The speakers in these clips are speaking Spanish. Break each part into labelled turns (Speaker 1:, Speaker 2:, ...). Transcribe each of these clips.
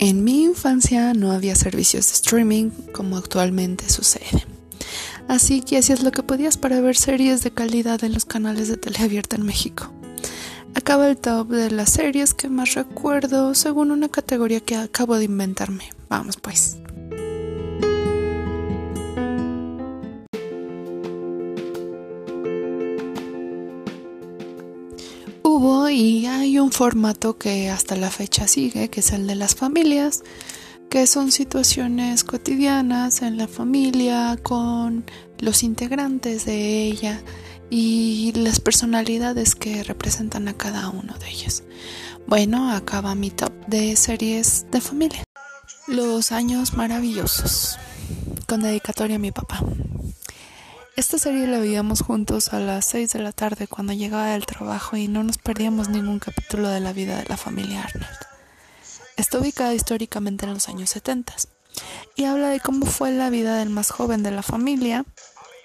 Speaker 1: En mi infancia no había servicios de streaming como actualmente sucede. Así que hacías lo que podías para ver series de calidad en los canales de teleabierta en México. Acaba el top de las series que más recuerdo según una categoría que acabo de inventarme. Vamos pues. Un formato que hasta la fecha sigue, que es el de las familias, que son situaciones cotidianas en la familia con los integrantes de ella y las personalidades que representan a cada uno de ellos. Bueno, acaba mi top de series de familia. Los años maravillosos, con dedicatoria a mi papá. Esta serie la veíamos juntos a las 6 de la tarde cuando llegaba del trabajo y no nos perdíamos ningún capítulo de la vida de la familia Arnold. Está ubicada históricamente en los años 70 y habla de cómo fue la vida del más joven de la familia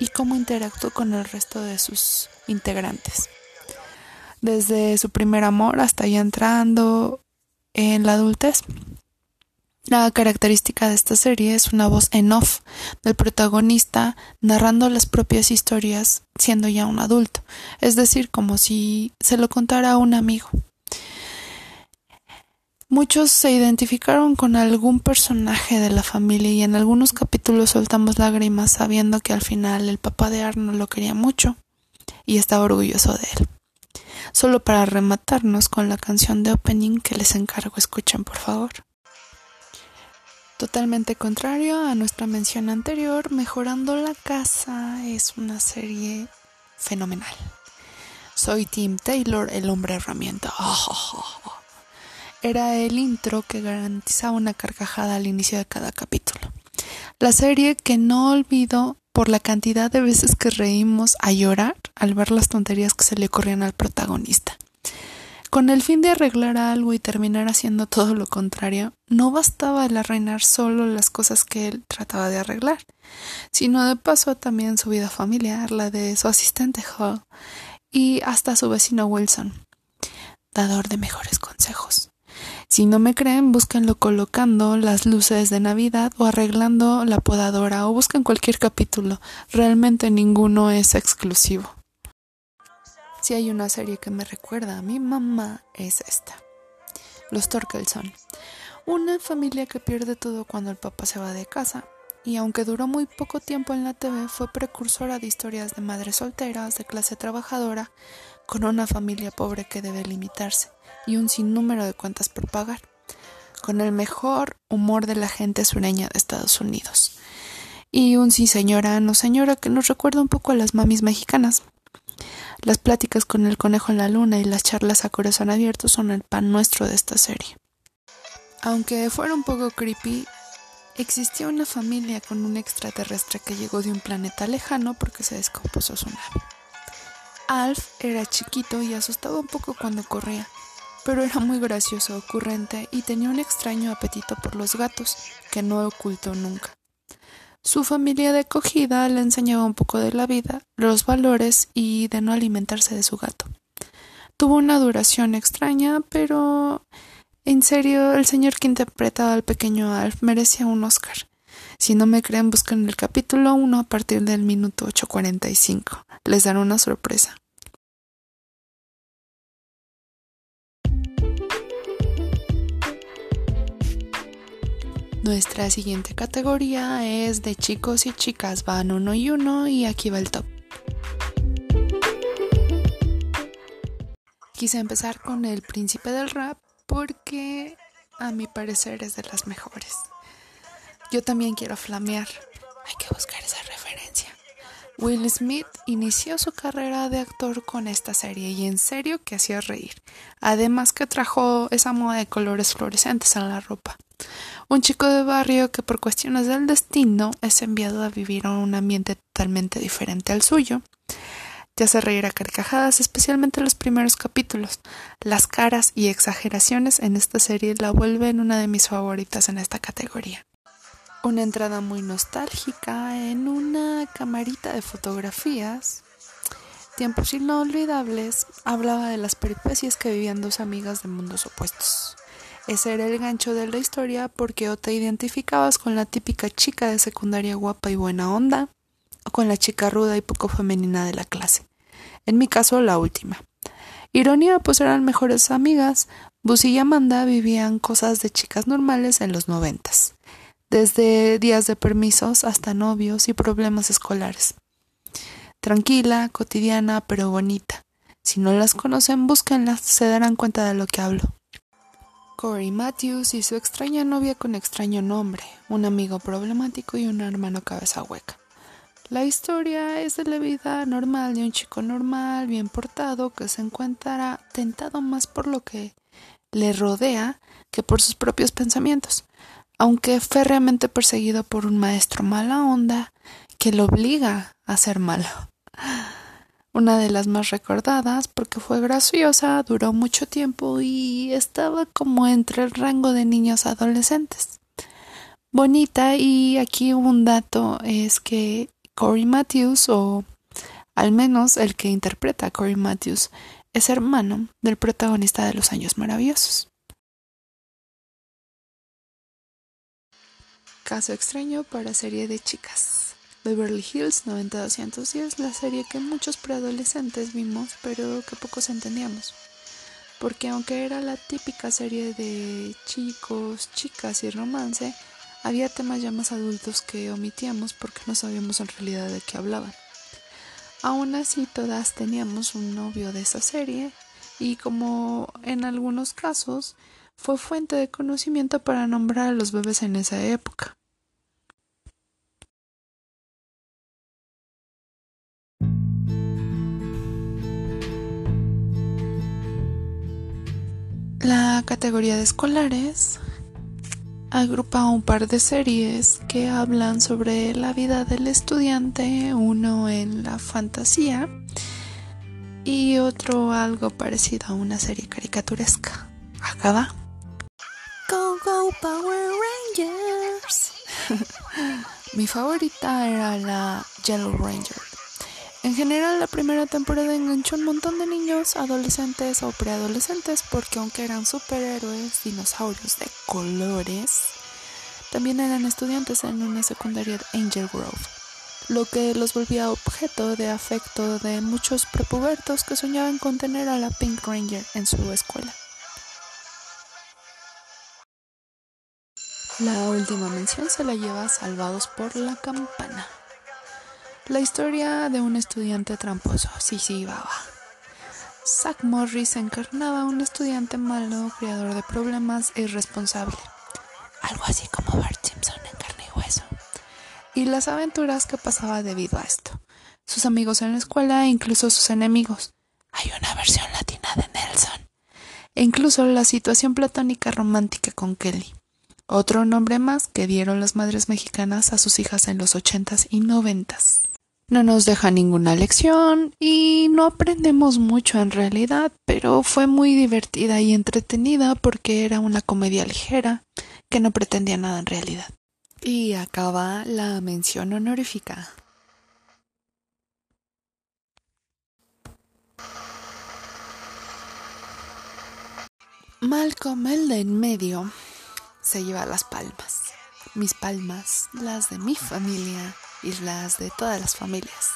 Speaker 1: y cómo interactuó con el resto de sus integrantes. Desde su primer amor hasta ya entrando en la adultez. La característica de esta serie es una voz en off del protagonista narrando las propias historias siendo ya un adulto, es decir, como si se lo contara a un amigo. Muchos se identificaron con algún personaje de la familia y en algunos capítulos soltamos lágrimas sabiendo que al final el papá de Arno lo quería mucho y estaba orgulloso de él. Solo para rematarnos con la canción de opening que les encargo escuchen por favor. Totalmente contrario a nuestra mención anterior, Mejorando la Casa es una serie fenomenal. Soy Tim Taylor, el hombre herramienta. era el intro que garantizaba una carcajada al inicio de cada capítulo. La serie que no olvido por la cantidad de veces que reímos a llorar al ver las tonterías que se le ocurrían al protagonista. Con el fin de arreglar algo y terminar haciendo todo lo contrario, no bastaba el arruinar solo las cosas que él trataba de arreglar, sino de paso también su vida familiar, la de su asistente Hall y hasta su vecino Wilson, dador de mejores consejos. Si no me creen, búsquenlo colocando las luces de Navidad o arreglando la podadora o busquen cualquier capítulo. Realmente ninguno es exclusivo. Si hay una serie que me recuerda a mi mamá es esta. Los Torkelson. Una familia que pierde todo cuando el papá se va de casa y aunque duró muy poco tiempo en la TV, fue precursora de historias de madres solteras, de clase trabajadora, con una familia pobre que debe limitarse y un sinnúmero de cuentas por pagar, con el mejor humor de la gente sureña de Estados Unidos. Y un sí señora, no señora, que nos recuerda un poco a las mamis mexicanas. Las pláticas con el conejo en la luna y las charlas a corazón abierto son el pan nuestro de esta serie. Aunque fuera un poco creepy, existía una familia con un extraterrestre que llegó de un planeta lejano porque se descompuso su nave. Alf era chiquito y asustaba un poco cuando corría, pero era muy gracioso, ocurrente y tenía un extraño apetito por los gatos que no ocultó nunca. Su familia de acogida le enseñaba un poco de la vida, los valores y de no alimentarse de su gato. Tuvo una duración extraña, pero en serio, el señor que interpretaba al pequeño Alf merecía un Oscar. Si no me creen, busquen el capítulo 1 a partir del minuto 8.45. Les daré una sorpresa. Nuestra siguiente categoría es de chicos y chicas, van uno y uno y aquí va el top. Quise empezar con el príncipe del rap porque a mi parecer es de las mejores. Yo también quiero flamear, hay que buscar esa referencia. Will Smith inició su carrera de actor con esta serie y en serio que hacía reír. Además que trajo esa moda de colores fluorescentes en la ropa. Un chico de barrio que por cuestiones del destino es enviado a vivir en un ambiente totalmente diferente al suyo. Te hace reír a carcajadas, especialmente los primeros capítulos. Las caras y exageraciones en esta serie la vuelven una de mis favoritas en esta categoría. Una entrada muy nostálgica en una camarita de fotografías. Tiempos inolvidables hablaba de las peripecias que vivían dos amigas de mundos opuestos Ese era el gancho de la historia porque o te identificabas con la típica chica de secundaria guapa y buena onda, o con la chica ruda y poco femenina de la clase. En mi caso, la última. Ironía, pues eran mejores amigas. Bus y Amanda vivían cosas de chicas normales en los noventas, desde días de permisos hasta novios y problemas escolares. Tranquila, cotidiana, pero bonita. Si no las conocen, búsquenlas, se darán cuenta de lo que hablo. Corey Matthews y su extraña novia con extraño nombre, un amigo problemático y un hermano cabeza hueca. La historia es de la vida normal de un chico normal, bien portado, que se encuentra tentado más por lo que le rodea que por sus propios pensamientos, aunque férreamente perseguido por un maestro mala onda que lo obliga a ser malo una de las más recordadas porque fue graciosa, duró mucho tiempo y estaba como entre el rango de niños adolescentes. Bonita y aquí un dato es que Corey Matthews o al menos el que interpreta a Corey Matthews es hermano del protagonista de Los Años Maravillosos. Caso extraño para serie de chicas. Beverly Hills 90210, la serie que muchos preadolescentes vimos, pero que pocos entendíamos. Porque aunque era la típica serie de chicos, chicas y romance, había temas ya más adultos que omitíamos porque no sabíamos en realidad de qué hablaban. Aún así, todas teníamos un novio de esa serie y como en algunos casos fue fuente de conocimiento para nombrar a los bebés en esa época. La categoría de escolares agrupa un par de series que hablan sobre la vida del estudiante, uno en la fantasía y otro algo parecido a una serie caricaturesca. Acaba. Go, go, Power Rangers. Mi favorita era la Yellow Ranger. En general, la primera temporada enganchó un montón de niños, adolescentes o preadolescentes, porque aunque eran superhéroes, dinosaurios de colores, también eran estudiantes en una secundaria de Angel Grove, lo que los volvía objeto de afecto de muchos prepubertos que soñaban con tener a la Pink Ranger en su escuela. La última mención se la lleva Salvados por la Campana. La historia de un estudiante tramposo. Sí, sí, baba. Zack Morris encarnaba un estudiante malo, creador de problemas e irresponsable. Algo así como Bart Simpson en carne y hueso. Y las aventuras que pasaba debido a esto. Sus amigos en la escuela e incluso sus enemigos. Hay una versión latina de Nelson. E incluso la situación platónica romántica con Kelly. Otro nombre más que dieron las madres mexicanas a sus hijas en los ochentas y noventas no nos deja ninguna lección y no aprendemos mucho en realidad, pero fue muy divertida y entretenida porque era una comedia ligera que no pretendía nada en realidad. Y acaba la mención honorífica. Malcolm el de en medio se lleva las palmas. Mis palmas, las de mi familia y las de todas las familias.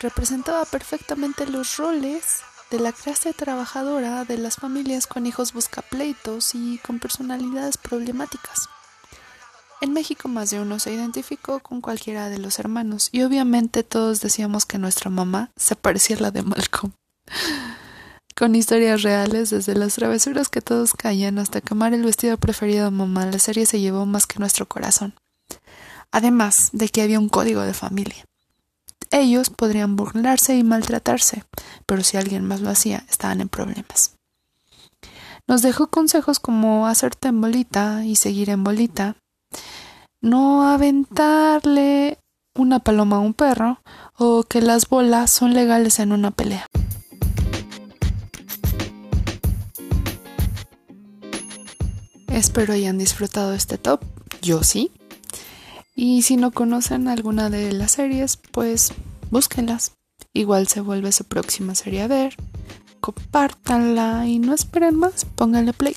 Speaker 1: Representaba perfectamente los roles de la clase trabajadora de las familias con hijos buscapleitos y con personalidades problemáticas. En México más de uno se identificó con cualquiera de los hermanos y obviamente todos decíamos que nuestra mamá se parecía a la de Malcolm. con historias reales desde las travesuras que todos caían hasta quemar el vestido preferido de mamá, la serie se llevó más que nuestro corazón además de que había un código de familia. Ellos podrían burlarse y maltratarse, pero si alguien más lo hacía, estaban en problemas. Nos dejó consejos como hacerte en bolita y seguir en bolita, no aventarle una paloma a un perro o que las bolas son legales en una pelea. Espero hayan disfrutado este top. Yo sí. Y si no conocen alguna de las series, pues búsquenlas. Igual se vuelve su próxima serie a ver. Compártanla y no esperen más, pónganle play.